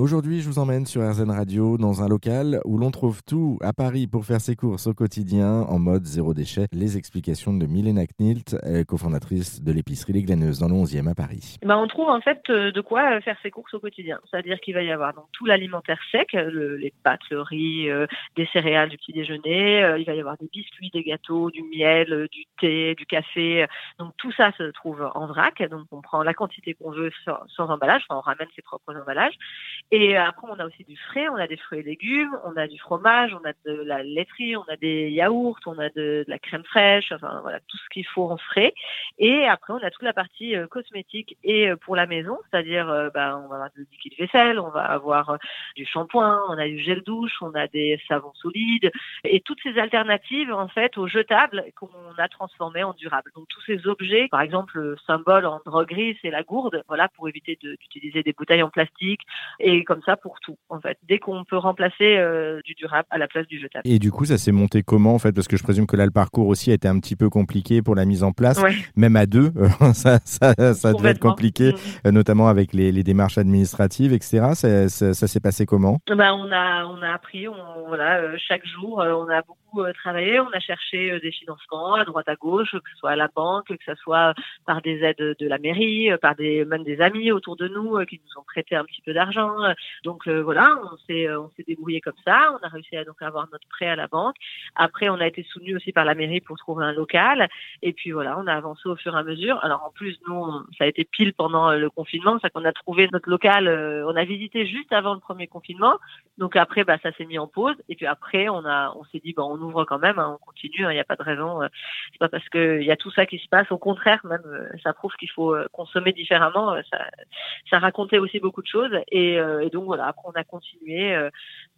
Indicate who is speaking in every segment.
Speaker 1: Aujourd'hui, je vous emmène sur RZN Radio dans un local où l'on trouve tout à Paris pour faire ses courses au quotidien en mode zéro déchet. Les explications de Milena Knilt, cofondatrice de l'épicerie Les Glaneuses dans le 11e à Paris.
Speaker 2: Ben, on trouve en fait euh, de quoi euh, faire ses courses au quotidien. C'est-à-dire qu'il va y avoir tout l'alimentaire sec, les pâtes, le riz, euh, des céréales du petit déjeuner. il va y avoir des biscuits, des gâteaux, du miel, du thé, du café. Donc tout ça se trouve en vrac. Donc on prend la quantité qu'on veut sans, sans emballage. Enfin, on ramène ses propres emballages. Et après, on a aussi du frais, on a des fruits et légumes, on a du fromage, on a de la laiterie, on a des yaourts, on a de, la crème fraîche, enfin voilà, tout ce qu'il faut en frais. Et après, on a toute la partie euh, cosmétique et euh, pour la maison, c'est-à-dire, euh, bah, on va avoir du liquide vaisselle, on va avoir du shampoing, on a du gel douche, on a des savons solides et toutes ces alternatives en fait aux jetables qu'on a transformées en durables. Donc tous ces objets, par exemple, le symbole en droguerie, c'est la gourde, voilà, pour éviter d'utiliser des bouteilles en plastique et comme ça pour tout, en fait. Dès qu'on peut remplacer euh, du durable à la place du jetable.
Speaker 1: Et du coup, ça s'est monté comment, en fait? Parce que je présume que là, le parcours aussi a été un petit peu compliqué pour la mise en place. Même à deux, ça, ça, ça devait être compliqué, mm. euh, notamment avec les, les, démarches administratives, etc. Ça, ça, s'est passé comment?
Speaker 2: Bah, on, a, on a appris, on, voilà, euh, chaque jour, on a beaucoup travaillé, on a cherché des financements à droite à gauche, que ce soit à la banque, que ce soit par des aides de la mairie, par des, même des amis autour de nous qui nous ont prêté un petit peu d'argent. Donc euh, voilà, on s'est euh, on s'est débrouillé comme ça. On a réussi à donc avoir notre prêt à la banque. Après, on a été soutenu aussi par la mairie pour trouver un local. Et puis voilà, on a avancé au fur et à mesure. Alors en plus, nous, ça a été pile pendant euh, le confinement, c'est qu'on a trouvé notre local. on a visité juste avant le premier confinement. Donc après, bah ça s'est mis en pause. Et puis après, on a on s'est dit bon, on ouvre quand même, hein, on continue. Hein, il n'y a pas de raison. c'est pas parce qu'il y a tout ça qui se passe. Au contraire, même ça prouve qu'il faut consommer différemment. Ça ça racontait aussi beaucoup de choses. Et, et donc voilà, après on a continué euh,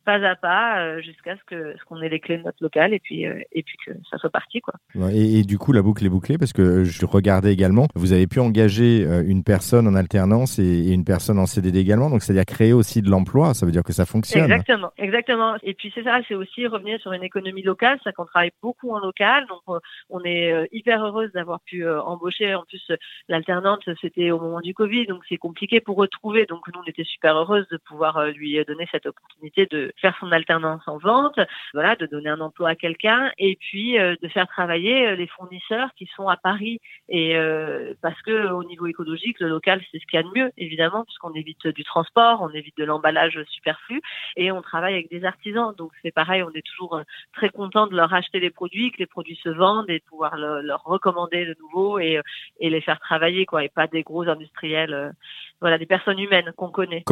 Speaker 2: pas à pas euh, jusqu'à ce que ce qu'on ait les clés de notre local et puis euh, et puis que ça soit parti quoi.
Speaker 1: Et, du coup la boucle est bouclée parce que je regardais également, vous avez pu engager une personne en alternance et, une personne en CDD également, donc c'est-à-dire créer aussi de l'emploi, ça veut dire que ça fonctionne.
Speaker 2: Exactement, exactement. Et puis c'est ça, c'est aussi revenir sur une économie locale, ça qu'on travaille beaucoup en local, donc on est hyper heureuse d'avoir pu embaucher. En plus l'alternante c'était au moment du Covid, donc c'est compliqué pour retrouver, donc nous on était super heureuses de pouvoir lui donner cette opportunité de faire son alternance en vente, voilà, de donner un emploi à quelqu'un et puis euh, de faire travailler euh, les fournisseurs qui sont à Paris et euh, parce que au niveau écologique, le local c'est ce qu'il y a de mieux évidemment puisqu'on évite du transport, on évite de l'emballage superflu et on travaille avec des artisans donc c'est pareil, on est toujours très content de leur acheter les produits, que les produits se vendent et de pouvoir leur recommander de nouveau et, les faire travailler quoi et pas des gros industriels, voilà des personnes humaines qu'on connaît.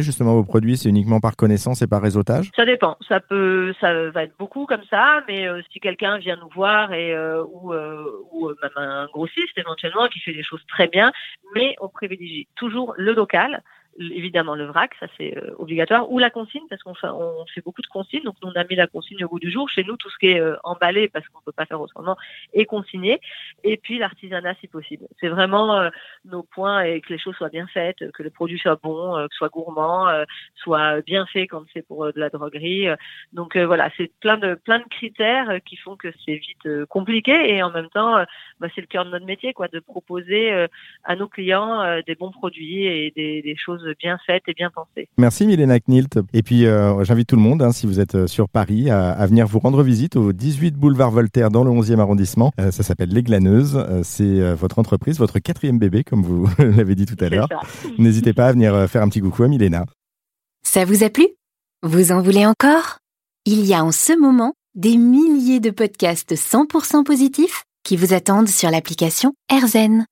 Speaker 1: Justement vos produits C'est uniquement par connaissance et par réseautage?
Speaker 2: Ça dépend. Ça peut, ça va être beaucoup comme ça, mais euh, si quelqu'un vient nous voir et euh, ou, euh, ou même un grossiste éventuellement qui fait des choses très bien, mais on privilégie toujours le local évidemment le vrac, ça c'est euh, obligatoire, ou la consigne, parce qu'on fait, on fait beaucoup de consignes, donc on a mis la consigne au bout du jour. Chez nous, tout ce qui est euh, emballé, parce qu'on peut pas faire autrement, est consigné. Et puis l'artisanat si possible. C'est vraiment euh, nos points et que les choses soient bien faites, que le produit soit bon, que soit gourmand, soit bien fait quand c'est pour de la droguerie. Donc voilà, c'est plein de plein de critères qui font que c'est vite compliqué et en même temps, bah, c'est le cœur de notre métier, quoi, de proposer à nos clients des bons produits et des, des choses bien faites et bien pensées.
Speaker 1: Merci Milena Knilt. Et puis euh, j'invite tout le monde, hein, si vous êtes euh, sur Paris, à, venir vous rendre visite au 18 boulevard Voltaire dans le 11e arrondissement. Euh, ça s'appelle Les Glaneuses. c'est votre entreprise, votre quatrième bébé, comme vous l'avez dit tout à l'heure. N'hésitez pas à venir faire un petit coucou à Milena.
Speaker 3: Ça vous a plu? Vous en voulez encore? Il y a en ce moment des milliers de podcasts 100% positifs qui vous attendent sur l'application AirZen.